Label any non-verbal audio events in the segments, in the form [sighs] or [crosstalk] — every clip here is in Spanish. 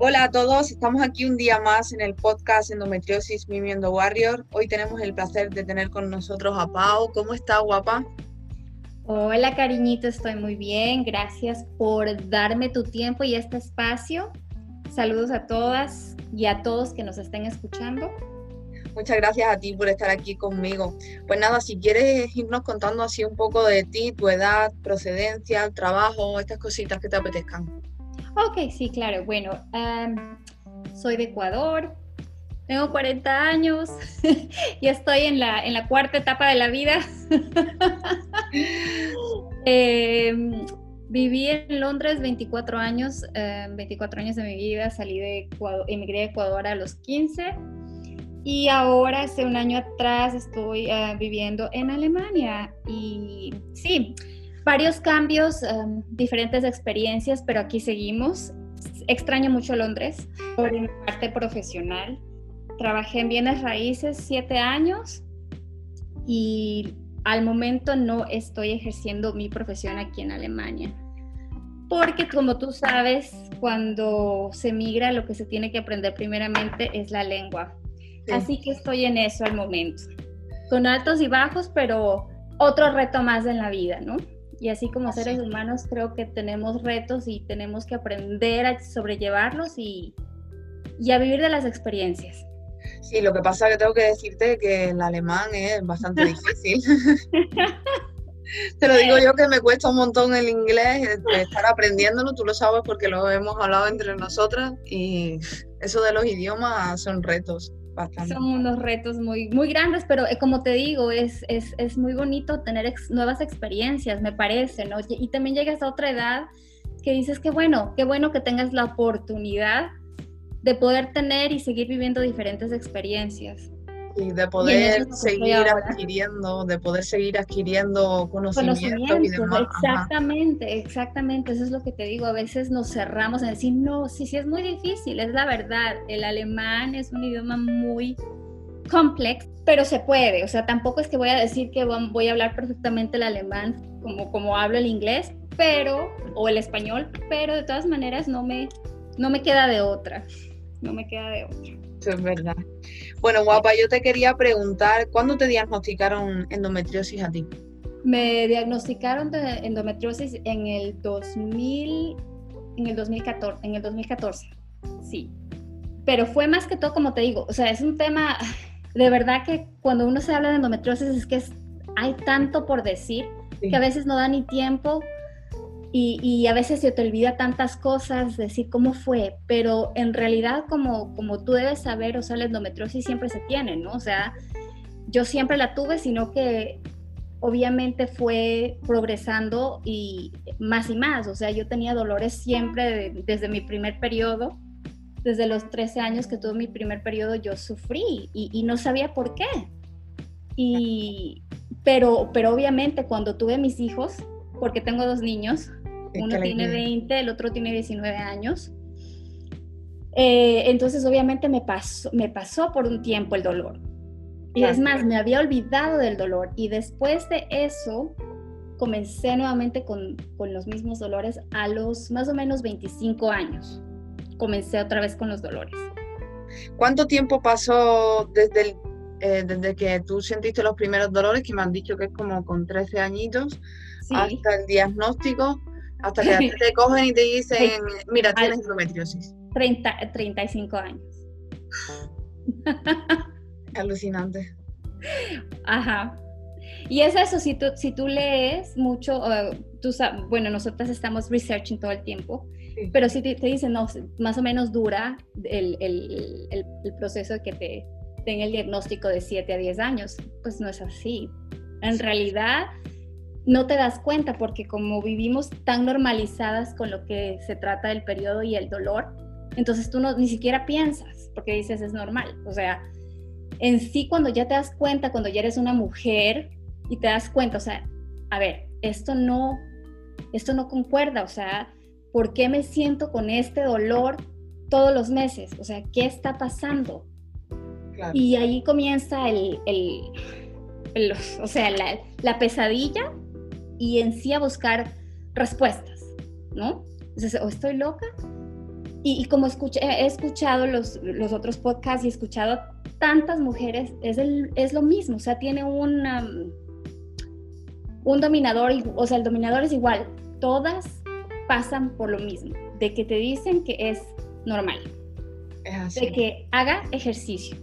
Hola a todos, estamos aquí un día más en el podcast Endometriosis Mimiendo Warrior. Hoy tenemos el placer de tener con nosotros a Pau. ¿Cómo está, guapa? Hola, cariñito, estoy muy bien. Gracias por darme tu tiempo y este espacio. Saludos a todas y a todos que nos estén escuchando. Muchas gracias a ti por estar aquí conmigo. Pues nada, si quieres irnos contando así un poco de ti, tu edad, procedencia, trabajo, estas cositas que te apetezcan. Ok, sí, claro. Bueno, soy de Ecuador, tengo 40 años [laughs] y estoy en la, en la cuarta etapa de la vida. [laughs] Em, viví en Londres 24 años, 24 años de mi vida, salí de Ecuador, emigré a Ecuador a los 15 y ahora, hace un año atrás, estoy eh, viviendo en Alemania. Y sí, varios cambios, em, diferentes experiencias, pero aquí seguimos. Extraño mucho Londres por mi parte profesional. Trabajé en bienes raíces siete años y al momento no estoy ejerciendo mi profesión aquí en Alemania. Porque como tú sabes, cuando se migra lo que se tiene que aprender primeramente es la lengua. Así que estoy en eso al momento, con altos y bajos, pero otro reto más en la vida, ¿no? Y así como seres humanos creo que tenemos retos y tenemos que aprender a sobrellevarlos y, y a vivir de las experiencias. Sí, lo que pasa es que tengo que decirte que el alemán es bastante difícil. [laughs] Te lo digo yo que me cuesta un montón el inglés, estar aprendiéndolo, tú lo sabes porque lo hemos hablado entre nosotras y eso de los idiomas son retos. Son unos retos muy, muy grandes, pero eh, como te digo, es, es, es muy bonito tener nuevas experiencias, me parece, ¿no? Y, también llegas a otra edad que dices que bueno, qué bueno que tengas la oportunidad de poder tener y seguir viviendo diferentes experiencias. Y de poder seguir adquiriendo, de poder seguir adquiriendo conocimiento, y demás. Exactamente, exactamente, eso es lo que te digo, a veces nos cerramos en decir, no, sí, sí es muy difícil, es la verdad, el alemán es un idioma muy complejo, pero se puede, o sea, tampoco es que voy a decir que voy a hablar perfectamente el alemán como, como hablo el inglés, pero, o el español, pero de todas maneras no me, no me queda de otra, no me queda de otra. Eso es verdad. Bueno, guapa, yo te quería preguntar, ¿cuándo te diagnosticaron endometriosis a ti? Me diagnosticaron de endometriosis en el 2000, en el 2014, en el 2014, sí. Pero fue más que todo, como te digo, o sea, es un tema, de verdad que cuando uno se habla de endometriosis es que hay tanto por decir que a veces no da ni tiempo y, a veces se te olvida tantas cosas, decir cómo fue, pero en realidad como, como tú debes saber, o sea, la endometriosis siempre se tiene, ¿no? O sea, yo siempre la tuve, sino que obviamente fue progresando y más y más, o sea, yo tenía dolores siempre desde mi primer periodo, desde los 13 años que tuve mi primer periodo, yo sufrí y, y no sabía por qué. Y, pero, pero obviamente cuando tuve mis hijos, porque tengo dos niños, uno tiene 20, el otro tiene 19 años. Eh, entonces obviamente me pasó, me pasó por un tiempo el dolor. Y es más, me había olvidado del dolor. Y después de eso, comencé nuevamente con, con, los mismos dolores a los más o menos 25 años. Comencé otra vez con los dolores. ¿Cuánto tiempo pasó desde, eh, desde que tú sentiste los primeros dolores, que me han dicho que es como con 13 añitos, hasta el diagnóstico? Hasta que te cogen y te dicen, [laughs] mira, tienes endometriosis. 30, 35 años. [laughs] Alucinante. Ajá. Y es eso, si tú, si tú lees mucho, tú bueno, nosotros estamos researching todo el tiempo, pero si te, dicen, no, más o menos dura el, el, el, el proceso de que te den el diagnóstico de 7 a 10 años, pues no es así. En realidad, no te das cuenta porque como vivimos tan normalizadas con lo que se trata del periodo y el dolor, entonces tú no, ni siquiera piensas porque dices es normal. O sea, en sí cuando ya te das cuenta, cuando ya eres una mujer y te das cuenta, o sea, a ver, esto no, esto no concuerda, o sea, ¿por qué me siento con este dolor todos los meses? O sea, ¿qué está pasando? Y ahí comienza el, el, o sea, la, la pesadilla y en sí a buscar respuestas, ¿no? Entonces, o estoy loca y, como escuché, he escuchado los, los, otros podcasts y he escuchado tantas mujeres, es, el, es lo mismo, o sea, tiene un, un dominador, o sea, el dominador es igual, todas pasan por lo mismo, de que te dicen que es normal, de que haga ejercicio,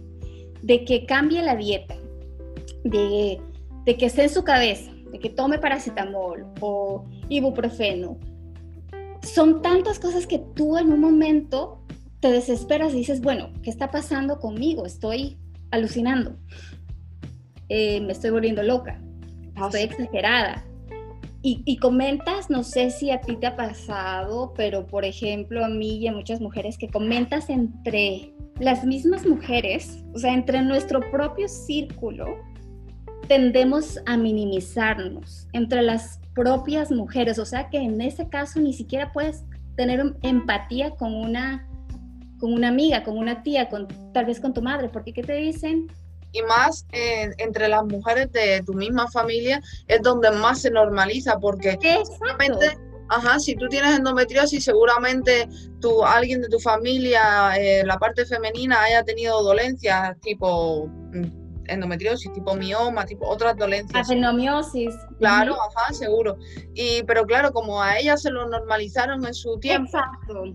de que cambie la dieta, de, de que esté en su cabeza, de que tome paracetamol o ibuprofeno, son tantas cosas que tú en un momento te desesperas y dices, bueno, ¿qué está pasando conmigo? Estoy alucinando, eh, me estoy volviendo loca, ah, estoy exagerada. Y, y, comentas, no sé si a ti te ha pasado, pero por ejemplo a mí y a muchas mujeres que comentas entre las mismas mujeres, o sea, entre nuestro propio círculo, tendemos a minimizarnos entre las propias mujeres, o sea que en ese caso ni siquiera puedes tener empatía con una, con una amiga, con una tía, con, tal vez con tu madre, porque ¿qué te dicen? Y más entre las mujeres de tu misma familia es donde más se normaliza, porque ajá, si tú tienes endometriosis, seguramente tú, alguien de tu familia, eh, la parte femenina, haya tenido dolencias tipo mm, endometriosis, tipo mioma, tipo otras dolencias. Adenomiosis. Claro, ajá, seguro. Y, pero claro, como a ella se lo normalizaron en su tiempo,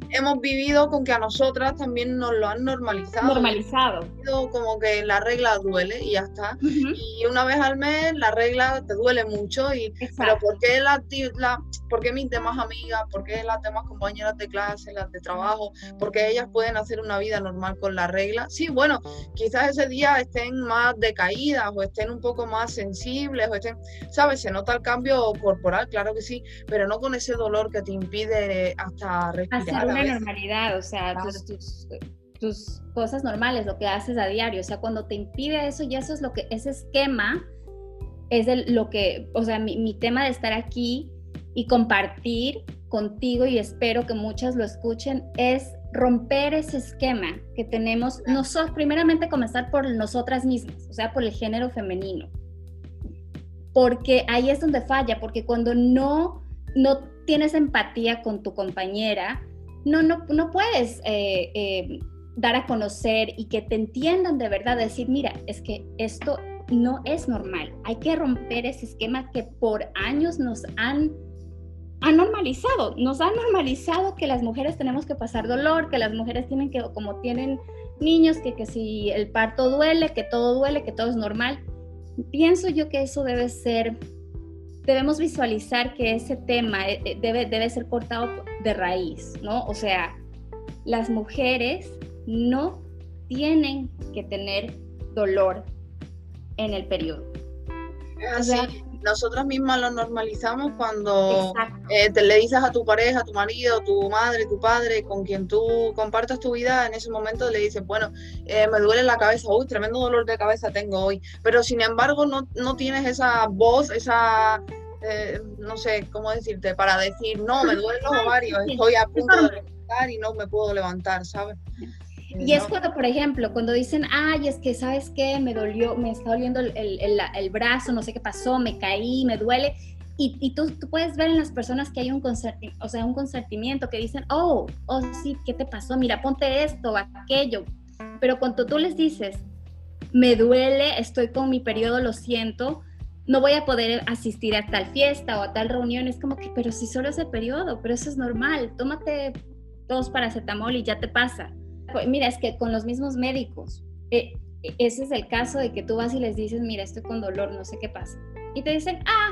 hemos vivido con que a nosotras también nos lo han normalizado. Normalizado. Como que la regla duele y ya está. Y una vez al mes la regla te duele mucho. Y, pero ¿por qué, la, la, ¿por qué mis demás amigas, por qué las demás compañeras de clase, las de trabajo, por qué ellas pueden hacer una vida normal con la regla? Sí, bueno, quizás ese día estén más decaídas o estén un poco más sensibles o estén, ¿sabes? Se nota el cambio corporal, claro que sí, pero no con ese dolor que te impide hasta respirar. Hacer una normalidad, o sea, tus, cosas normales, lo que haces a diario, o sea, cuando te impide eso, y eso es lo que, ese esquema es el, lo que, o sea, mi, mi tema de estar aquí y compartir contigo y espero que muchas lo escuchen es romper ese esquema que tenemos, nosotros, primeramente comenzar por nosotras mismas, o sea, por el género femenino. Porque ahí es donde falla, porque cuando no, no tienes empatía con tu compañera, no, no, no puedes eh, eh, dar a conocer y que te entiendan de verdad, decir, mira, es que esto no es normal. Hay que romper ese esquema que por años nos han ha normalizado, nos ha normalizado que las mujeres tenemos que pasar dolor, que las mujeres tienen que, como tienen niños, que, que si el parto duele, que todo duele, que todo es normal. Pienso yo que eso debe ser, debemos visualizar que ese tema eh, eh, debe, debe ser cortado de raíz, ¿no? O sea, las mujeres no tienen que tener dolor en el periodo. O sea, nosotras mismas lo normalizamos cuando eh, te le dices a tu pareja, a tu marido, tu madre, tu padre, con quien tú compartas tu vida, en ese momento le dices, bueno, eh, me duele la cabeza, uy, tremendo dolor de cabeza tengo hoy, pero sin embargo no, no tienes esa voz, esa, eh, no sé cómo decirte, para decir, no, me duelen los ovarios, estoy a punto de levantar y no me puedo levantar, ¿sabes? Y es cuando, por ejemplo, cuando dicen, ay, es que, ¿sabes qué? Me dolió, me está doliendo el, el, el, brazo, no sé qué pasó, me caí, me duele. Y, y tú, tú, puedes ver en las personas que hay un, o sea, un consentimiento que dicen, oh, oh, sí, ¿qué te pasó? Mira, ponte esto, aquello. Pero cuando tú les dices, me duele, estoy con mi periodo, lo siento, no voy a poder asistir a tal fiesta o a tal reunión, es como que, pero si solo es el periodo, pero eso es normal, tómate dos paracetamol y ya te pasa. Mira, es que con los mismos médicos, eh, ese es el caso de que tú vas y les dices, mira, estoy con dolor, no sé qué pasa. Y te dicen, ah,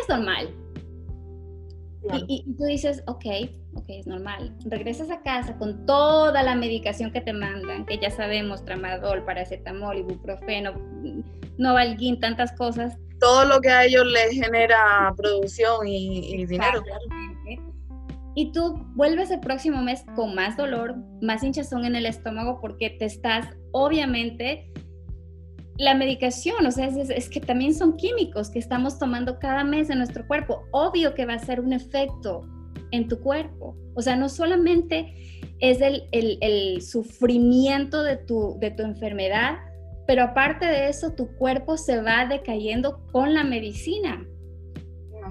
es normal. Y, y, tú dices, ok, ok, es normal. Regresas a casa con toda la medicación que te mandan, que ya sabemos, tramadol, paracetamol, ibuprofeno, novalguín, tantas cosas. Todo lo que a ellos les genera producción y, y dinero. Y tú vuelves el próximo mes con más dolor, más hinchazón en el estómago porque te estás, obviamente, la medicación, o sea, es, que también son químicos que estamos tomando cada mes en nuestro cuerpo. Obvio que va a ser un efecto en tu cuerpo. O sea, no solamente es el, el, sufrimiento de tu, de tu enfermedad, pero aparte de eso, tu cuerpo se va decayendo con la medicina.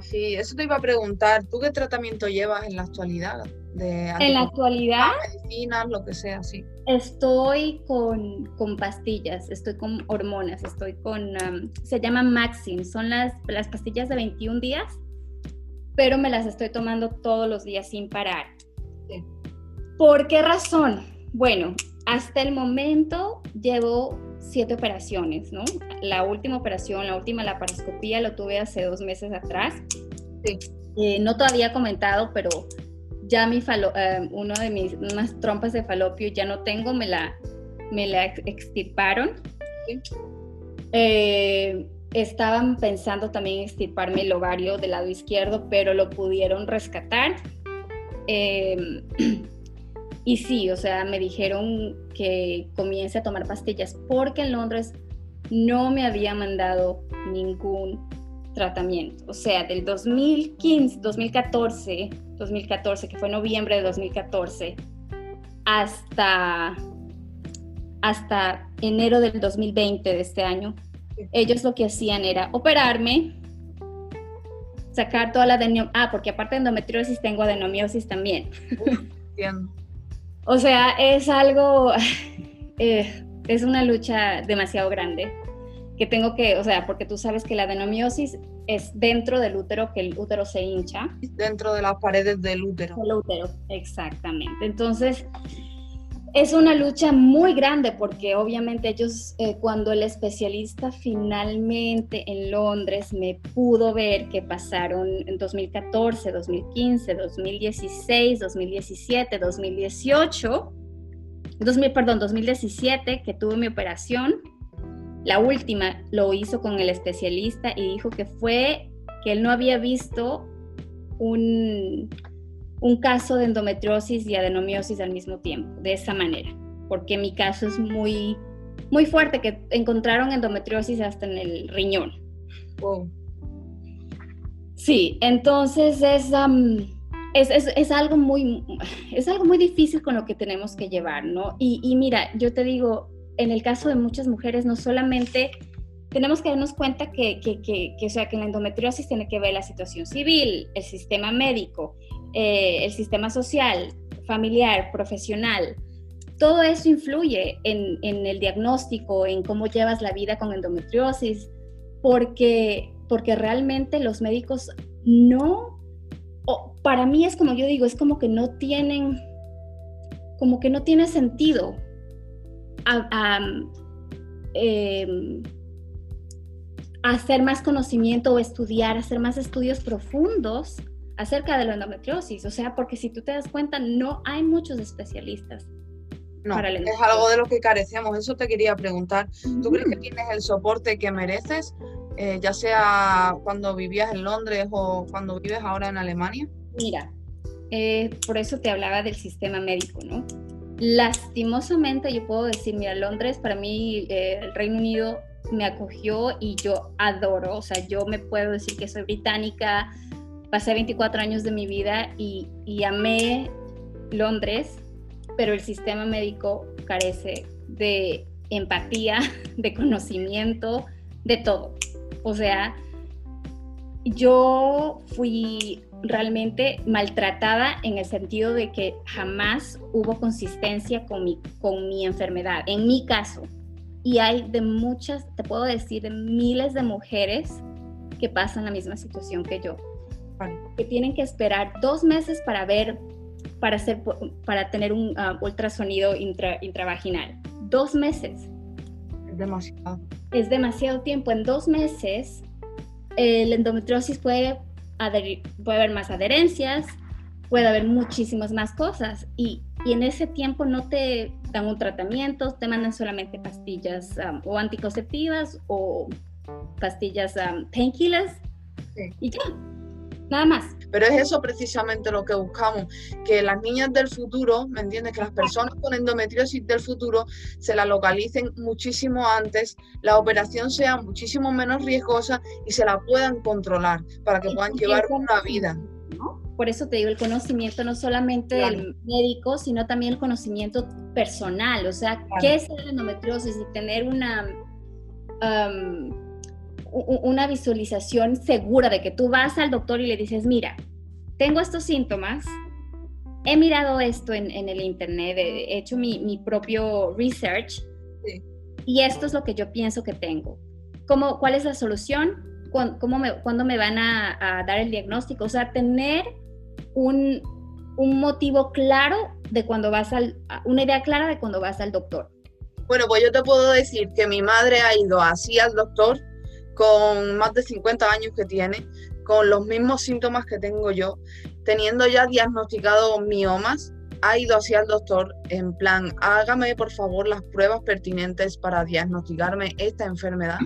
Sí, eso te iba a preguntar. ¿Tú qué tratamiento llevas en la actualidad? en la actualidad, medicinas, lo que sea, sí. Estoy con, con pastillas, estoy con hormonas, estoy con, um, se llama Maxim, son las, las pastillas de 21 días, pero me las estoy tomando todos los días sin parar. ¿Por qué razón? Bueno, hasta el momento llevo siete operaciones, ¿no? La última operación, la última laparoscopía, lo tuve hace dos meses atrás. Sí. Eh, no todavía comentado, pero ya mi falo, eh, uno de mis unas trompas de falopio ya no tengo, me la, me la extirparon. Eh, estaban pensando también extirparme el ovario del lado izquierdo, pero lo pudieron rescatar. [clears throat] Y sí, o sea, me dijeron que comience a tomar pastillas porque en Londres no me había mandado ningún tratamiento. O sea, del 2015, 2014, 2014, que fue noviembre de 2014, hasta, hasta enero del 2020 de este año, ellos lo que hacían era operarme, sacar toda la adenomiosis, ah, porque aparte de endometriosis tengo adenomiosis también. Entiendo. O sea, es algo, [laughs] eh, es una lucha demasiado grande que tengo que, o sea, porque tú sabes que la adenomiosis es dentro del útero, que el útero se hincha. Dentro de las paredes del útero. El útero, exactamente. Entonces, es una lucha muy grande porque obviamente ellos, eh, cuando el especialista finalmente en Londres me pudo ver que pasaron en 2014, 2015, 2016, 2017, 2018, 2000, perdón, 2017 que tuve mi operación, la última lo hizo con el especialista y dijo que fue que él no había visto un, un caso de endometriosis y adenomiosis al mismo tiempo, de esa manera, porque mi caso es muy, muy fuerte, que encontraron endometriosis hasta en el riñón. Sí, entonces es, es, es, algo muy, es algo muy difícil con lo que tenemos que llevar, ¿no? Y, y mira, yo te digo, en el caso de muchas mujeres, no solamente tenemos que darnos cuenta que, que, que, o sea, que la endometriosis tiene que ver la situación civil, el sistema médico, eh, el sistema social, familiar, profesional. Todo eso influye en, el diagnóstico, en cómo llevas la vida con endometriosis, porque, porque realmente los médicos no, para mí es como yo digo, es como que no tienen, como que no tiene sentido em, hacer más conocimiento o estudiar, hacer más estudios profundos acerca de la endometriosis. O sea, porque si tú te das cuenta, no hay muchos especialistas. No, es algo de lo que carecemos. Eso te quería preguntar. ¿Tú crees que tienes el soporte que mereces, eh, ya sea cuando vivías en Londres o cuando vives ahora en Alemania? Mira, eh, por eso te hablaba del sistema médico, ¿no? Lastimosamente yo puedo decir, mira, Londres para mí, eh, el Reino Unido me acogió y yo adoro, o sea, yo me puedo decir que soy británica, pasé 24 años de mi vida y, y amé Londres, pero el sistema médico carece de empatía, [laughs] de conocimiento, de todo. O sea, yo fui realmente maltratada en el sentido de que jamás hubo consistencia con mi, con mi enfermedad, en mi caso. Y hay de muchas, te puedo decir, de miles de mujeres que pasan la misma situación que yo, que tienen que esperar dos meses para ver, para, hacer, para tener un ah, ultrasonido intravaginal. Dos meses. Es demasiado. Es demasiado tiempo. En dos meses, el endometriosis puede puede haber más adherencias, puede haber muchísimas más cosas y, y, en ese tiempo no te dan un tratamiento, te mandan solamente pastillas um, o anticonceptivas o pastillas um, painkillers y ya, nada más. Pero es eso precisamente lo que buscamos, que las niñas del futuro, ¿me entiendes? Que las personas con endometriosis del futuro se la localicen muchísimo antes, la operación sea muchísimo menos riesgosa y se la puedan controlar para que puedan llevar una vida. Por eso te digo, el conocimiento no solamente del médico, sino también el conocimiento personal, o sea, qué es la endometriosis y tener una... Um, una visualización segura de que tú vas al doctor y le dices, mira, tengo estos síntomas, he mirado esto en, el internet, he hecho mi, propio research y esto es lo que yo pienso que tengo. ¿Cómo, ¿Cuál es la solución? ¿Cuándo, me, ¿cuándo me van a, dar el diagnóstico? O sea, tener un, un motivo claro de cuando vas al, una idea clara de cuando vas al doctor. Bueno, pues yo te puedo decir que mi madre ha ido así al doctor con más de 50 años que tiene, con los mismos síntomas que tengo yo, teniendo ya diagnosticado miomas, ha ido así al doctor en plan, hágame por favor las pruebas pertinentes para diagnosticarme esta enfermedad.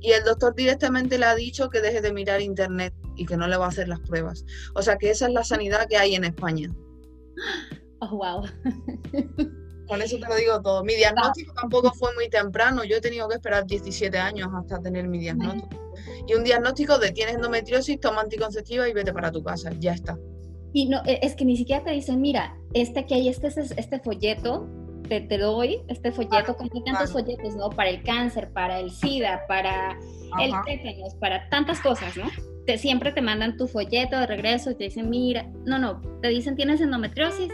Y el doctor directamente le ha dicho que deje de mirar internet y que no le va a hacer las pruebas. O sea que esa es la sanidad que hay en España. Oh, wow. [laughs] Con eso te lo digo todo. Mi diagnóstico tampoco fue muy temprano. Yo he tenido que esperar 17 años hasta tener mi diagnóstico. Y un diagnóstico de tienes endometriosis, toma anticonceptiva y vete para tu casa. Ya está. Y no, e, es que ni siquiera te dicen, mira, este que hay, este es este folleto, te, te doy este folleto, con tantos folletos, ¿no? Para el cáncer, para el SIDA, para el tétanos, para tantas cosas, ¿no? Te, siempre te mandan tu folleto de regreso y te dicen, mira, no, no, te dicen, tienes endometriosis,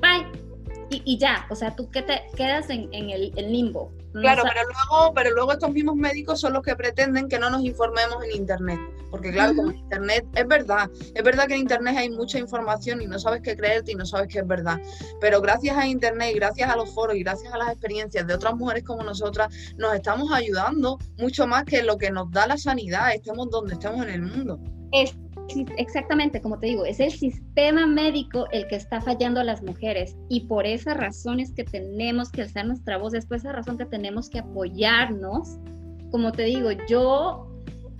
bye y, ya, o sea, tú que te quedas en, el, limbo. claro, pero luego, pero luego estos mismos médicos son los que pretenden que no nos informemos en Internet. Porque claro, como en Internet es verdad, es verdad que en Internet hay mucha información y no sabes qué creerte y no sabes qué es verdad. Pero gracias a Internet y gracias a los foros y gracias a las experiencias de otras mujeres como nosotras, nos estamos ayudando mucho más que lo que nos da la sanidad, estemos donde estemos en el mundo. Es exactamente, como te digo, es el sistema médico el que está fallando a las mujeres y por esa razón es que tenemos que alzar nuestra voz, es por esa razón que tenemos que apoyarnos. Como te digo, yo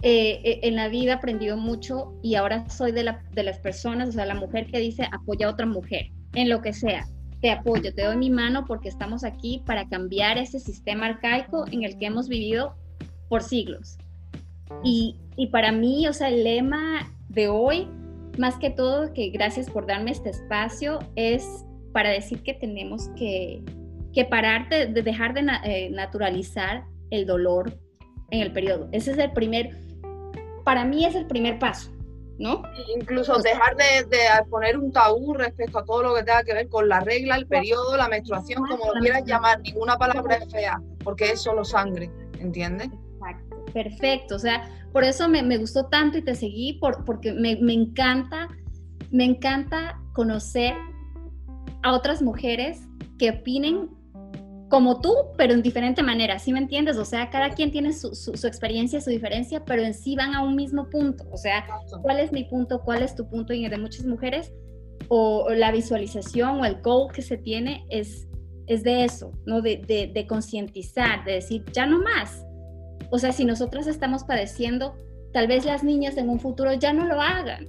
eh, eh, en la vida he aprendido mucho y ahora soy de, de las personas, o sea, la mujer que dice apoya a otra mujer, en lo que sea. Te apoyo, te doy mi mano porque estamos aquí para cambiar ese sistema arcaico en el que hemos vivido por siglos. Y, y para mí, o sea, el lema de hoy, más que todo, que gracias por darme este espacio, es para decir que tenemos que, que parar de, dejar de eh, naturalizar el dolor en el periodo. Ese es el primer, para mí es el primer paso, ¿no? Incluso dejar de, de, poner un tabú respecto a todo lo que tenga que ver con la regla, el periodo, la menstruación, como lo quieras llamar, ninguna palabra es fea, porque es solo sangre, ¿entiendes? Perfecto. O sea, por eso me, me gustó tanto y te seguí, por, porque me, me, encanta, me encanta conocer a otras mujeres que opinen como tú, pero en diferente manera, ¿sí me entiendes? O sea, cada quien tiene su, su, experiencia, su diferencia, pero en sí van a un mismo punto. O sea, ¿cuál es mi punto? ¿Cuál es tu punto? Y de muchas mujeres, o, la visualización o el goal que se tiene es, es de eso, ¿no? De, de, de concientizar, de decir, ya no más, o sea, si nosotras estamos padeciendo, tal vez las niñas en un futuro ya no lo hagan,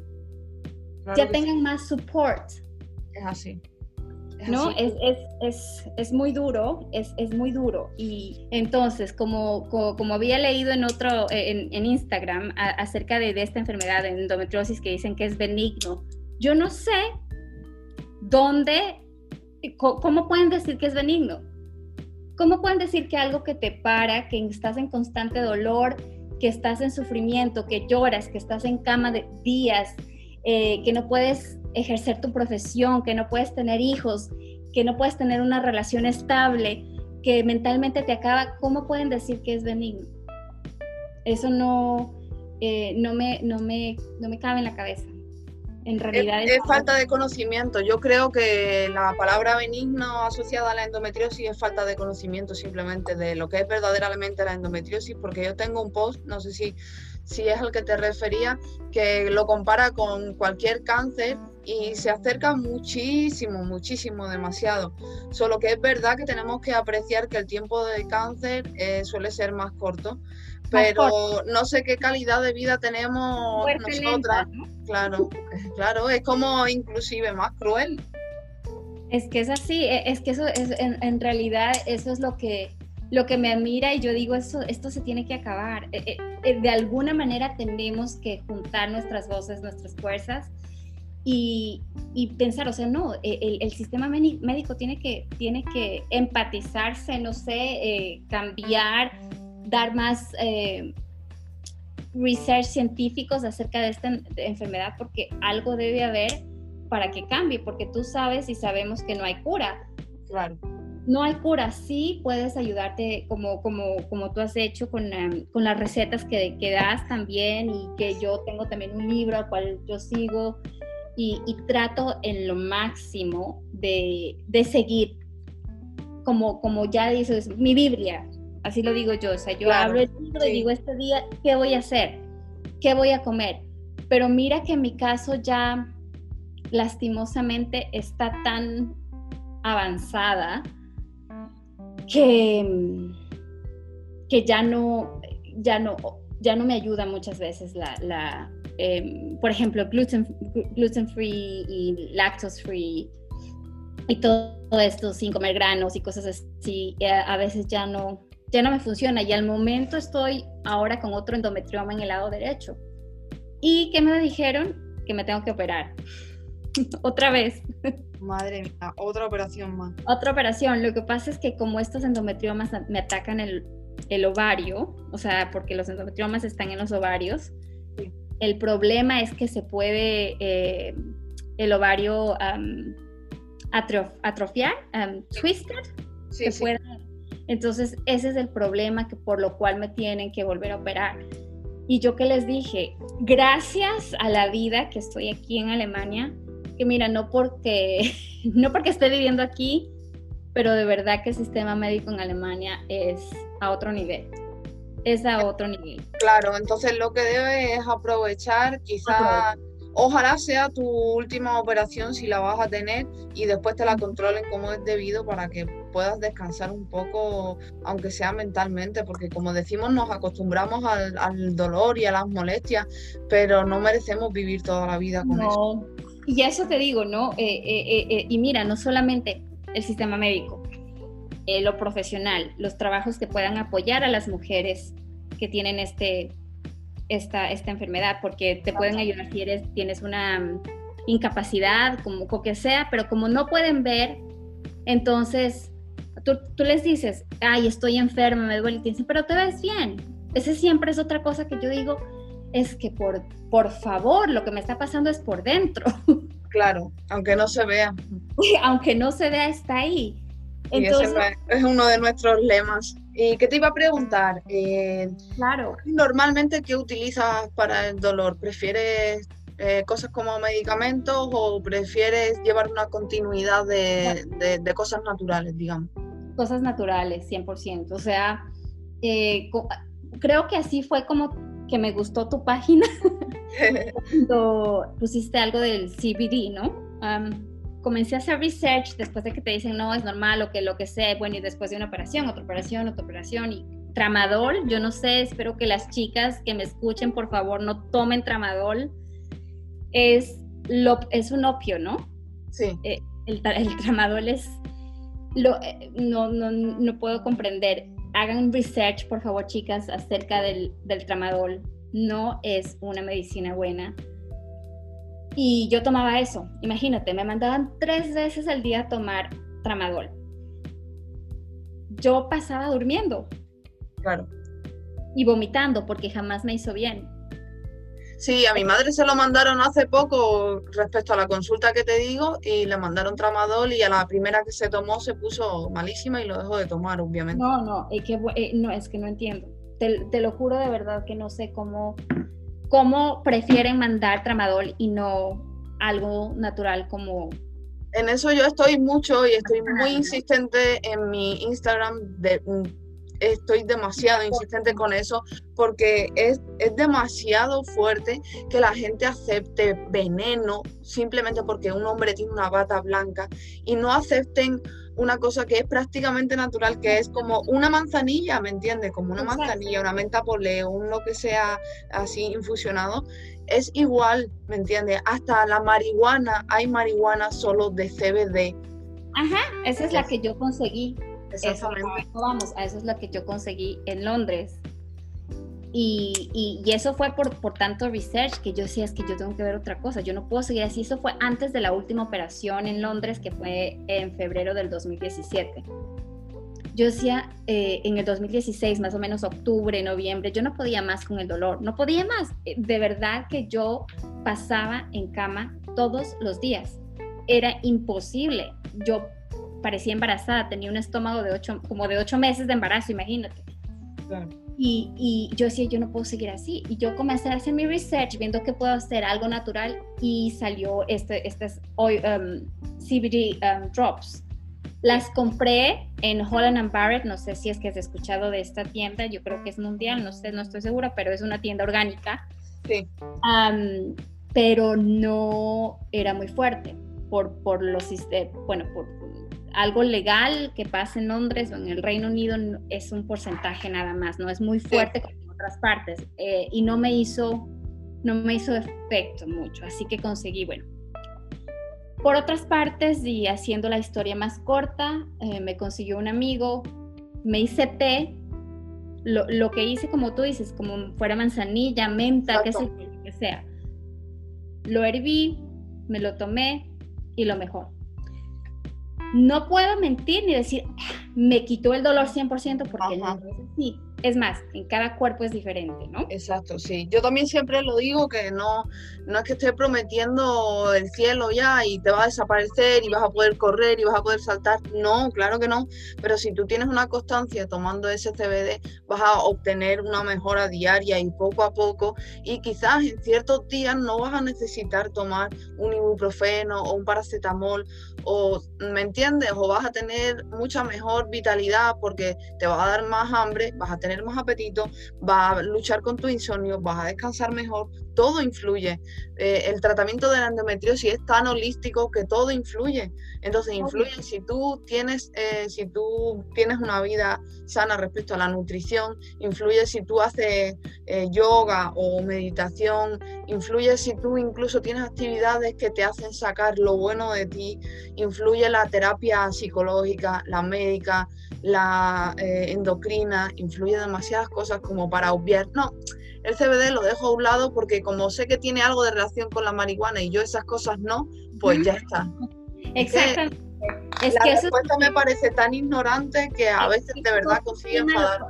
ya tengan más support. Es así. ¿no? Es, es, es, es, muy duro, es, muy duro. Y entonces, como, como, había leído en otro, en, en Instagram, acerca de, de, esta enfermedad de endometriosis que dicen que es benigno, yo no sé dónde, cómo pueden decir que es benigno. ¿Cómo pueden decir que algo que te para, que estás en constante dolor, que estás en sufrimiento, que lloras, que estás en cama de días, eh, que no puedes ejercer tu profesión, que no puedes tener hijos, que no puedes tener una relación estable, que mentalmente te acaba, ¿cómo pueden decir que es benigno? Eso no, eh, no, me, no, me, no me cabe en la cabeza en realidad es, falta de conocimiento. Yo creo que la palabra benigno asociada a la endometriosis es falta de conocimiento simplemente de lo que es verdaderamente la endometriosis, porque yo tengo un post, no sé si, si es al que te refería, que lo compara con cualquier cáncer y se acerca muchísimo, muchísimo, demasiado. Solo que es verdad que tenemos que apreciar que el tiempo de cáncer eh, suele ser más corto pero no sé qué calidad de vida tenemos nosotras. Claro, claro, es como inclusive más cruel. Es que es así, e, es que eso es en, realidad eso es lo que lo que me admira y yo digo eso esto se tiene que acabar. E, e, de alguna manera tenemos que juntar nuestras voces, nuestras fuerzas y, pensar, o sea, no, el, sistema médico tiene que, tiene que empatizarse, no sé, eh, cambiar dar más eh, research científicos acerca de esta enfermedad porque algo debe haber para que cambie, porque tú sabes y sabemos que no hay cura. Claro. No hay cura, sí puedes ayudarte como, como, como tú has hecho con, em, con las recetas que, que, das también y que yo tengo también un libro al cual yo sigo y, y trato en lo máximo de, de seguir, como, como ya dices, mi Biblia, así lo digo yo, o sea, yo hablo el libro y digo este día, ¿qué voy a hacer? ¿Qué voy a comer? Pero mira que en mi caso ya lastimosamente está tan avanzada que, que ya no, ya no, ya no me ayuda muchas veces la, la em, por ejemplo, gluten, gluten free y lactose free y todo esto sin comer granos y cosas así, eh, a veces ya no, ya no me funciona y al momento estoy ahora con otro endometrioma en el lado derecho. ¿Y qué me dijeron? Que me tengo que operar. [laughs] Otra vez. Madre mía, otra operación más. Otra operación. Lo que pasa es que como estos endometriomas me atacan el, el ovario, o sea, porque los endometriomas están en los ovarios, el problema es que se puede eh, el ovario atrofiar, twisted, se puede entonces, ese es el problema que por lo cual me tienen que volver a operar. Y yo que les dije, gracias a la vida que estoy aquí en Alemania, que mira, no porque, [laughs] no porque esté viviendo aquí, pero de verdad que el sistema médico en Alemania es a otro nivel. Es a otro nivel. Claro, entonces lo que debe es aprovechar quizá... Ojalá sea tu última operación si la vas a tener y después te la controlen como es debido para que puedas descansar un poco, aunque sea mentalmente, porque como decimos nos acostumbramos al, dolor y a las molestias, pero no merecemos vivir toda la vida con eso. Y eso te digo, ¿no? Eh, eh, eh, y mira, no solamente el sistema médico, lo profesional, los trabajos que puedan apoyar a las mujeres que tienen este esta, esta enfermedad, porque te pueden ayudar si eres, tienes una mm, incapacidad, como lo que sea, pero como no pueden ver, entonces tú, tú, les dices, ay, estoy enferma, me duele, y te dicen, pero te ves bien. Ese siempre es otra cosa que yo digo, es que por, por favor, lo que me está pasando es por dentro. [laughs] Claro, aunque no se vea. [laughs] aunque no se vea, está ahí. Entonces, es uno de nuestros lemas. ¿Y qué te iba a preguntar? Eh, claro. Normalmente, ¿qué utilizas para el dolor? ¿Prefieres eh, cosas como medicamentos o prefieres llevar una continuidad de, cosas naturales, digamos? Cosas naturales, 100%. O sea, eh, creo que así fue como que me gustó tu página [laughs] cuando pusiste algo del CBD, ¿no? Comencé a hacer research después de que te dicen, no, es normal o que lo que sea, bueno, y después de una operación, otra operación, otra operación, y tramadol, yo no sé, espero que las chicas que me escuchen, por favor, no tomen tramadol. Es, lo, es un opio, ¿no? Sí. Eh, el, tramadol es, lo, eh, no, no, no, puedo comprender. Hagan research, por favor, chicas, acerca del, del tramadol. No es una medicina buena y yo tomaba eso. Imagínate, me mandaban tres veces al día a tomar tramadol. Yo pasaba durmiendo. Claro. Y vomitando porque jamás me hizo bien. Sí, a mi madre se lo mandaron hace poco respecto a la consulta que te digo y le mandaron tramadol y a la primera que se tomó se puso malísima y lo dejó de tomar, obviamente. No, no, es que, eh, no, es que no entiendo. Te, te, lo juro de verdad que no sé cómo ¿Cómo prefieren mandar tramadol y no algo natural como... En eso yo estoy mucho y estoy muy insistente en mi Instagram de estoy demasiado insistente con eso porque es, es, demasiado fuerte que la gente acepte veneno simplemente porque un hombre tiene una bata blanca y no acepten una cosa que es prácticamente natural, que es como una manzanilla, ¿me entiendes? Como una manzanilla, una menta poleo, un lo que sea así infusionado, es igual, ¿me entiendes? Hasta la marihuana, hay marihuana solo de CBD. Ajá, esa es la que yo conseguí. Exactamente. vamos, a eso es la que yo conseguí en Londres. Y, eso fue por, por, tanto research que yo decía, es que yo tengo que ver otra cosa, yo no puedo seguir así. Eso fue antes de la última operación en Londres, que fue en febrero del 2017. Yo decía, eh, en el 2016, más o menos octubre, noviembre, yo no podía más con el dolor, no podía más. Eh, de verdad que yo pasaba en cama todos los días. era imposible. Yo parecía embarazada, tenía un estómago de ocho, como de ocho meses de embarazo, imagínate. Y, y, yo decía, yo no puedo seguir así. Y yo comencé a hacer mi research viendo que puedo hacer algo natural y salió este, estas um, CBD um, drops. Las compré en Holland and Barrett, no sé si es que has escuchado de esta tienda, yo creo que es mundial, no sé, no estoy segura, pero es una tienda orgánica. Sí. Um, pero no era muy fuerte por, por los, bueno, por algo legal que pase en Londres o en el Reino Unido es un porcentaje nada más, no es muy fuerte como en otras partes eh, y no me hizo no me hizo efecto mucho, así que conseguí, bueno. Por otras partes y haciendo la historia más corta, eh, me consiguió un amigo, me hice té, lo, lo, que hice como tú dices, como fuera manzanilla, menta, qué sé, que sea. Lo herví, me lo tomé y lo mejor no puedo mentir ni decir, ah, me quitó el dolor 100% porque no es así. Es más, en cada cuerpo es diferente, ¿no? Exacto, sí. Yo también siempre lo digo que no, no es que esté prometiendo el cielo ya y te va a desaparecer y vas a poder correr y vas a poder saltar. No, claro que no. Pero si tú tienes una constancia tomando ese CBD, vas a obtener una mejora diaria y poco a poco. Y quizás en ciertos días no vas a necesitar tomar un ibuprofeno o un paracetamol o, ¿me entiendes? O vas a tener mucha mejor vitalidad porque te va a dar más hambre, vas a tener más apetito, vas a luchar con tu insomnio, vas a descansar mejor, todo influye. Eh, el tratamiento de la endometriosis es tan holístico que todo influye. Entonces influye si tú tienes, eh, si tú tienes una vida sana respecto a la nutrición, influye si tú haces eh, yoga o meditación, influye si tú incluso tienes actividades que te hacen sacar lo bueno de ti, influye la terapia psicológica, la médica, la endocrina, influye demasiadas cosas como para obviar. No, el CBD lo dejo a un lado porque como sé que tiene algo de relación con la marihuana y yo esas cosas no, pues ya está. Exactamente. Es la que respuesta me parece tan ignorante que a veces de verdad consigue enfadar.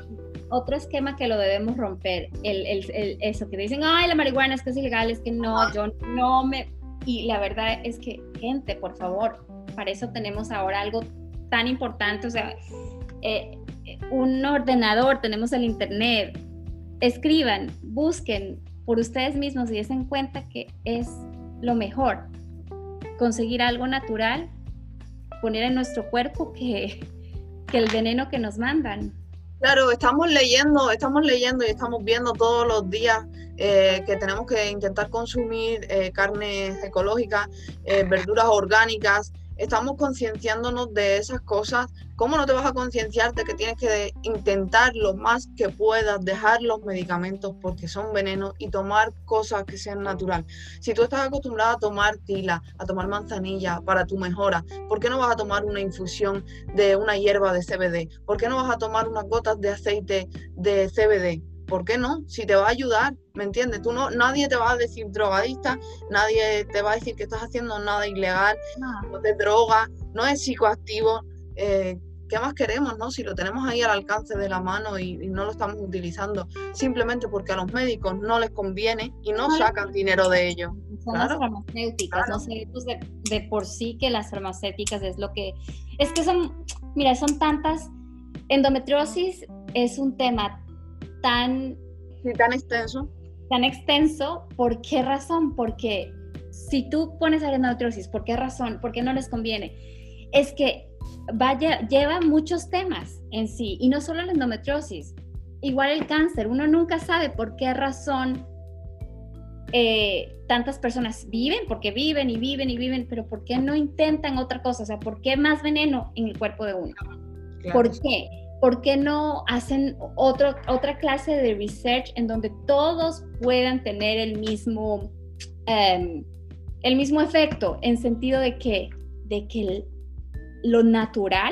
Otro esquema que lo debemos romper, el, el, eso que dicen, ay, la marihuana es que es ilegal, es que no, yo no me... Y la verdad es que, gente, por favor, para eso tenemos ahora algo tan importante, o sea, eh, un ordenador, tenemos el internet, escriban, busquen por ustedes mismos y den cuenta que es lo mejor conseguir algo natural, poner en nuestro cuerpo que, que el veneno que nos mandan. Claro, estamos leyendo, estamos leyendo y estamos viendo todos los días eh, que tenemos que intentar consumir eh, carnes ecológicas, eh, verduras orgánicas, estamos concienciándonos de esas cosas. ¿Cómo no te vas a concienciar de que tienes que intentar lo más que puedas dejar los medicamentos porque son venenos y tomar cosas que sean natural? Si tú estás acostumbrada a tomar tila, a tomar manzanilla para tu mejora, ¿por qué no vas a tomar una infusión de una hierba de CBD? ¿Por qué no vas a tomar unas gotas de aceite de CBD? ¿Por qué no? Si te va a ayudar, ¿me entiendes? Tú no, nadie te va a decir drogadista, nadie te va a decir que estás haciendo nada ilegal, no, te droga, no es psicoactivo. Eh, ¿Qué más queremos, no? Si lo tenemos ahí al alcance de la mano y, no lo estamos utilizando, simplemente porque a los médicos no les conviene y no sacan dinero de ello. Son las farmacéuticas, no sé, pues de, de por sí que las farmacéuticas es lo que... Es que son, mira, son tantas... Endometriosis es un tema tan... tan extenso. Tan extenso, ¿por qué razón? Porque si tú pones a la endometriosis, ¿por qué razón? ¿Por qué no les conviene? Es que vaya, lleva muchos temas en sí, y no solo la endometriosis, igual el cáncer, uno nunca sabe por qué razón eh, tantas personas viven, porque viven y viven y viven, pero ¿por qué no intentan otra cosa? O sea, ¿por qué más veneno en el cuerpo de uno? ¿Por qué? ¿Por qué no hacen otro, otra clase de research en donde todos puedan tener el mismo, em, el mismo efecto, en sentido de que, de que lo natural,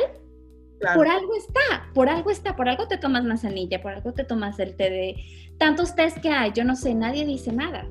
por algo está, por algo está, por algo te tomas manzanilla, por algo te tomas el té de tantos tés que hay, yo no sé, nadie dice nada.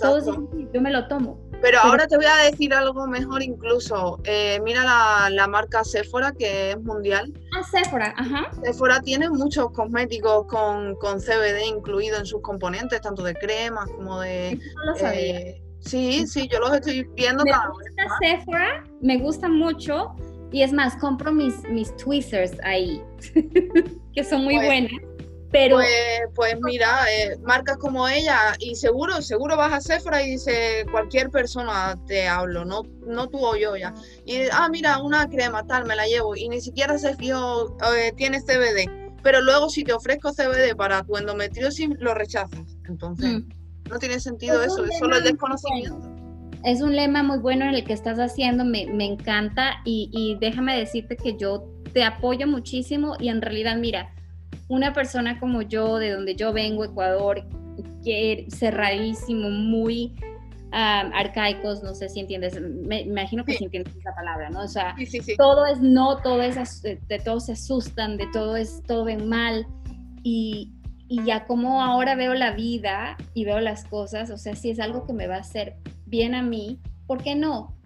Todos dicen, yo me lo tomo. Pero ahora te voy a decir algo mejor incluso. Eh, mira la, marca Sephora, que es mundial. Ah, Sephora, ajá. Sephora tiene muchos cosméticos con, CBD incluido en sus componentes, tanto de cremas como de... No lo sabía. Eh, Sí, sí, yo los estoy viendo me gusta Sephora, me gusta mucho y es más, compro mis, mis tweezers ahí, [laughs] que son muy pues, buenas. Pero... Pues, pues mira, eh, marcas como ella y seguro, seguro vas a Sephora y dice cualquier persona te hablo, no, no tú o yo ya. Y ah, mira, una crema tal, me la llevo y ni siquiera se fijó, eh, tiene CBD. Pero luego si te ofrezco CBD para tu endometriosis, lo rechazas. Entonces, mm. no tiene sentido eso, es solo el desconocimiento. Es un lema muy bueno en el que estás haciendo, me, me encanta y, y déjame decirte que yo te apoyo muchísimo y en realidad, mira, una persona como yo, de donde yo vengo, Ecuador, que cerradísimo, muy arcaicos, no sé si entiendes, me, imagino que sí. entiendes esa palabra, ¿no? O sea, todo es no, todo es, de todo se asustan, de todo es, todo ven mal y, y ya como ahora veo la vida y veo las cosas, o sea, si es algo que me va a hacer bien a mí, ¿por qué no?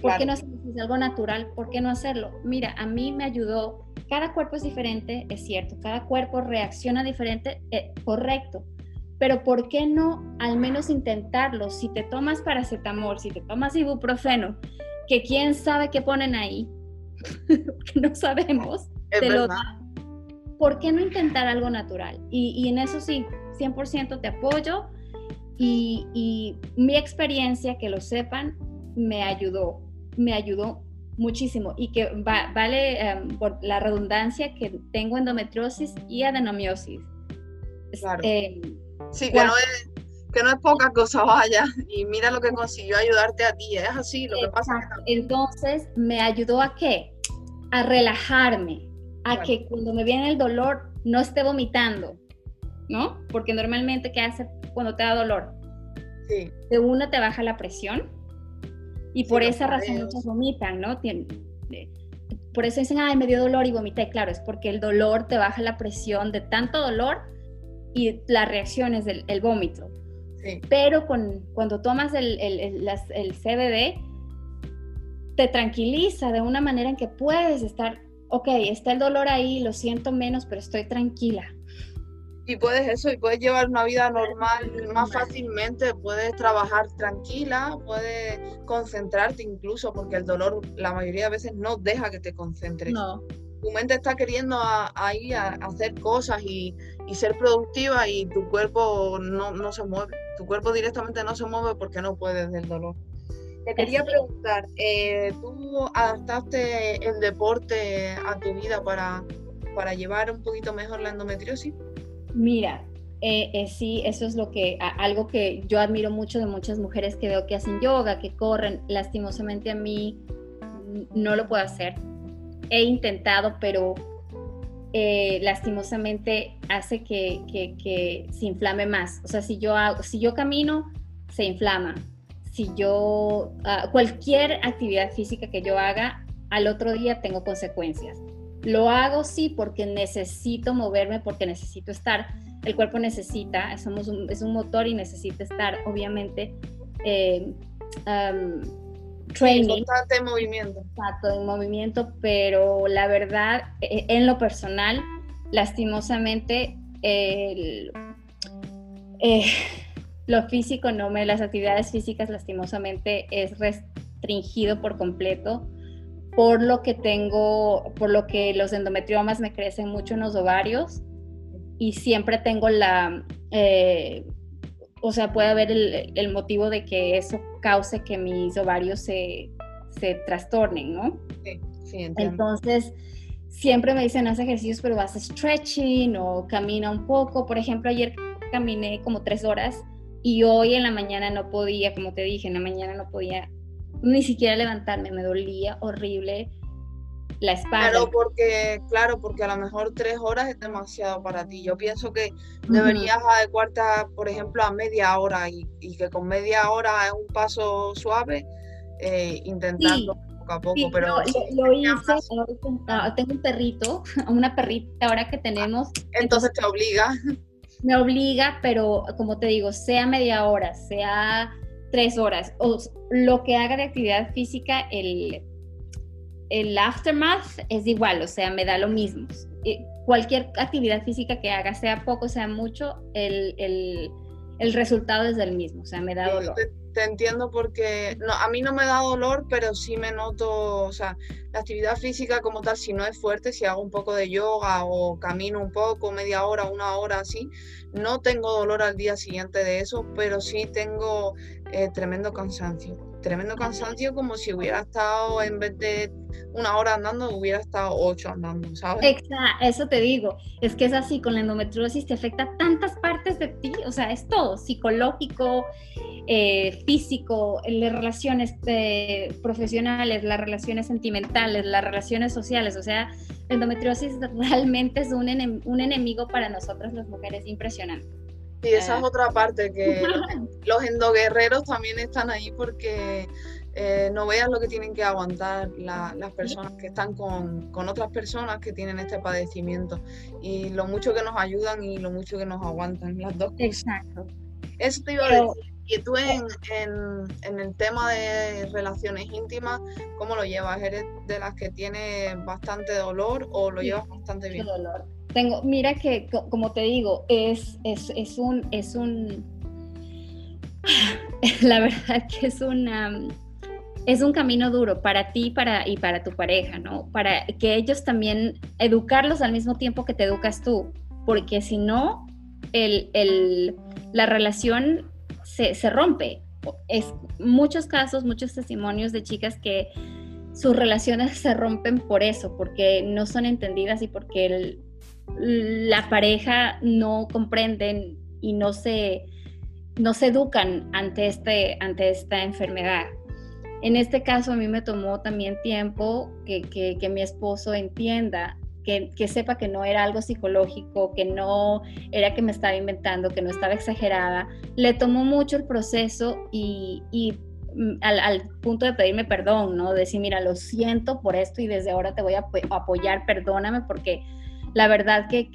¿Por qué no hacerlo? Si es algo natural, ¿por qué no hacerlo? Mira, a mí me ayudó cada cuerpo es diferente, es cierto, cada cuerpo reacciona diferente, eh, correcto, pero ¿por qué no al menos intentarlo? Si te tomas paracetamol, si te tomas ibuprofeno, que quién sabe qué ponen ahí, [laughs] que no sabemos, te lo ¿Por qué no intentar algo natural? Y, en eso sí, 100% te apoyo y, y mi experiencia, que lo sepan, me ayudó, me ayudó muchísimo y que vale em, por la redundancia que tengo endometriosis y adenomiosis. Claro. Em, sí, que no, es, que no es poca cosa, vaya, y mira lo que consiguió ayudarte a ti, es así, lo que pasa. Entonces, ¿me ayudó a qué? A relajarme, a que cuando me viene el dolor no esté vomitando, ¿no? Porque normalmente, ¿qué hace cuando te da dolor? Sí. De una te baja la presión, y por esa razón muchos vomitan, ¿no? por eso dicen, ay, me dio dolor y vomité. Claro, es porque el dolor te baja la presión de tanto dolor y las reacciones del el vómito. Sí. Pero con, cuando tomas el, el, el, CBD, te tranquiliza de una manera en que puedes estar, ok, está el dolor ahí, lo siento menos, pero estoy tranquila y puedes eso, y puedes llevar una vida normal más fácilmente, puedes trabajar tranquila, puedes concentrarte incluso, porque el dolor la mayoría de veces no deja que te concentres. No. Tu mente está queriendo ahí a, hacer cosas y, ser productiva y tu cuerpo no, se mueve, tu cuerpo directamente no se mueve porque no puedes del dolor. Te quería preguntar, eh, ¿tú adaptaste el deporte a tu vida para, para llevar un poquito mejor la endometriosis? Mira, eh, eh, sí, eso es lo que, algo que yo admiro mucho de muchas mujeres que veo que hacen yoga, que corren. Lastimosamente a mí no lo puedo hacer. He intentado, pero eh, lastimosamente hace que, se inflame más. O sea, si yo, si yo camino, se inflama. Si yo, ah, cualquier actividad física que yo haga, al otro día tengo consecuencias. Lo hago sí porque necesito moverme, porque necesito estar. El cuerpo necesita, somos es un motor y necesita estar, obviamente, eh, training. Constante movimiento. Exacto, en movimiento, pero la verdad, e, en lo personal, lastimosamente, eh, [laughs] lo físico no me, las actividades físicas lastimosamente es restringido por completo por lo que tengo, por lo que los endometriomas me crecen mucho en los ovarios y siempre tengo la, eh, o sea, puede haber el, motivo de que eso cause que mis ovarios se, se trastornen, ¿no? Sí, sí, entiendo. Entonces, siempre me dicen, haz ejercicios, pero vas stretching o camina un poco. Por ejemplo, ayer caminé como tres horas y hoy en la mañana no podía, como te dije, en la mañana no podía ni siquiera levantarme, me dolía horrible la espalda. Claro, porque, claro, porque a lo mejor tres horas es demasiado para ti. Yo pienso que deberías adecuarte, por ejemplo, a media hora y, que con media hora es un paso suave, eh, intentando poco a poco. pero lo, hice, tengo un perrito, [laughs] una perrita ahora que tenemos. entonces te obliga. Me obliga, pero como te digo, sea media hora, sea tres horas, o lo que haga de actividad física, el, el aftermath es igual, o sea, me da lo mismo. Cualquier actividad física que haga, sea poco, sea mucho, el, el, el resultado es el mismo, o sea, me da dolor. Te, entiendo porque no, a mí no me da dolor, pero sí me noto, o sea, la actividad física como tal, si no es fuerte, si hago un poco de yoga o camino un poco, media hora, una hora así, no tengo dolor al día siguiente de eso, pero sí tengo eh, tremendo cansancio tremendo cansancio como si hubiera estado en vez de una hora andando, hubiera estado ocho andando, ¿sabes? Exacto, eso te digo, es que es así, con la endometriosis te afecta tantas partes de ti, o sea, es todo, psicológico, eh, físico, las relaciones eh, profesionales, las relaciones sentimentales, las relaciones sociales, o sea, la endometriosis [laughs] realmente es un, un enemigo para nosotras las mujeres impresionante. Sí, esa es ah. otra parte, que [laughs] los, endoguerreros también están ahí porque eh, no vean lo que tienen que aguantar las personas que están con, otras personas que tienen este padecimiento y lo mucho que nos ayudan y lo mucho que nos aguantan, las dos cosas. Exacto. Eso te iba a decir. Y tú en, en, el tema de relaciones íntimas, ¿cómo lo llevas? ¿Eres de las que tiene bastante dolor o lo llevas bastante bien? Dolor tengo, mira que, como te digo, es, es, es un, es un, [sighs] la verdad que es es un camino duro para ti para, y para tu pareja, ¿no? Para que ellos también, educarlos al mismo tiempo que te educas tú, porque si no, el, el, la relación se, se rompe. Es muchos casos, muchos testimonios de chicas que sus relaciones se rompen por eso, porque no son entendidas y porque el, la pareja no comprenden y no se, no se educan ante, este, ante esta enfermedad. En este caso a mí me tomó también tiempo que, que, mi esposo entienda, que, que, sepa que no era algo psicológico, que no era que me estaba inventando, que no estaba exagerada. Le tomó mucho el proceso y, y mm, al, al, punto de pedirme perdón, ¿no? decir, mira, lo siento por esto y desde ahora te voy a apoyar, perdóname porque la verdad que,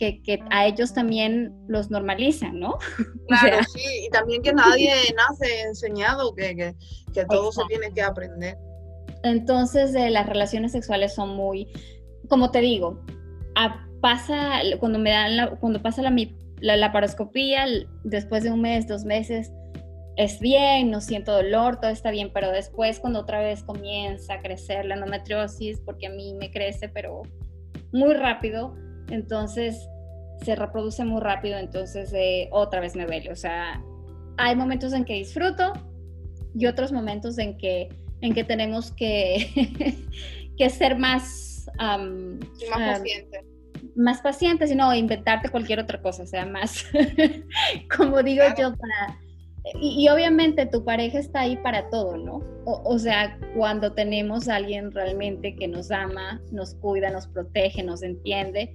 a ellos también los normalizan, ¿no? [laughs] Claro, sí, y también que nadie nace enseñado, que, todo se tiene que aprender. Entonces, eh, las relaciones sexuales son muy, como te digo, pasa, cuando me dan cuando pasa la, la laparoscopía, después de un mes, dos meses, es bien, no siento dolor, todo está bien, pero después cuando otra vez comienza a crecer la endometriosis, porque a mí me crece, pero muy rápido, entonces se reproduce muy rápido, entonces eh, otra vez me duele. O sea, hay momentos en que disfruto y otros momentos en que, en que tenemos que, [laughs] que ser más... más pacientes. Más pacientes y no inventarte cualquier otra cosa, o sea, más, [laughs] como digo yo, para... Y, obviamente tu pareja está ahí para todo, ¿no? O, o, sea, cuando tenemos a alguien realmente que nos ama, nos cuida, nos protege, nos entiende,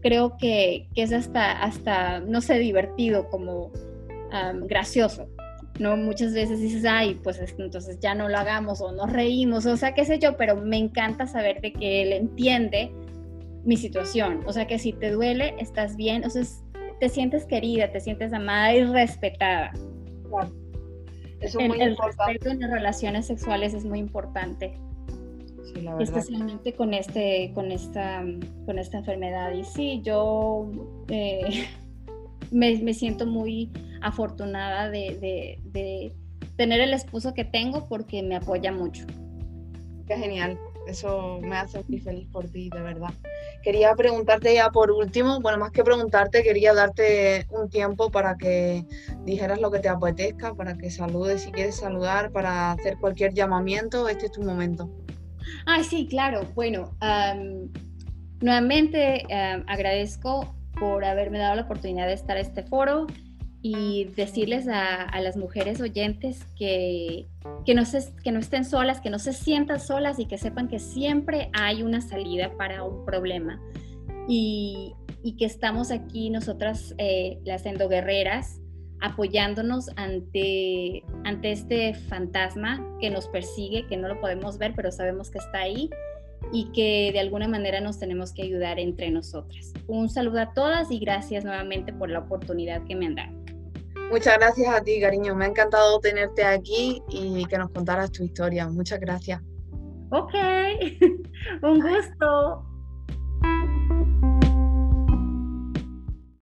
creo que, es hasta, hasta, no sé, divertido, como gracioso. ¿no? Muchas veces dices, ay, pues entonces ya no lo hagamos o nos reímos, o sea, qué sé yo, pero me encanta saber de que él entiende mi situación, o sea, que si te duele, estás bien, o sea, te sientes querida, te sientes amada y respetada. Eso es muy el respeto en las relaciones sexuales es muy importante. Especialmente con, este, con, esta, con esta enfermedad. Y sí, yo eh, [laughs] me, siento muy afortunada de, tener el esposo que tengo porque me apoya mucho. Qué genial. Eso me hace muy feliz por ti, de verdad. Quería preguntarte ya por último, bueno, más que preguntarte, quería darte un tiempo para que dijeras lo que te apetezca, para que saludes si quieres saludar, para hacer cualquier llamamiento. Este es tu momento. Ah, sí, claro. Bueno, nuevamente agradezco por haberme dado la oportunidad de estar en este foro y decirles a, las mujeres oyentes que, que, no que no estén solas, que no se sientan solas y que sepan que siempre hay una salida para un problema. Y, y que estamos aquí nosotras, eh, las endoguerreras, apoyándonos ante, ante este fantasma que nos persigue, que no lo podemos ver, pero sabemos que está ahí y que de alguna manera nos tenemos que ayudar entre nosotras. Un saludo a todas y gracias nuevamente por la oportunidad que me han dado. Muchas gracias a ti, cariño. Me ha encantado tenerte aquí y que nos contaras tu historia. Muchas gracias. Ok, [laughs] un gusto.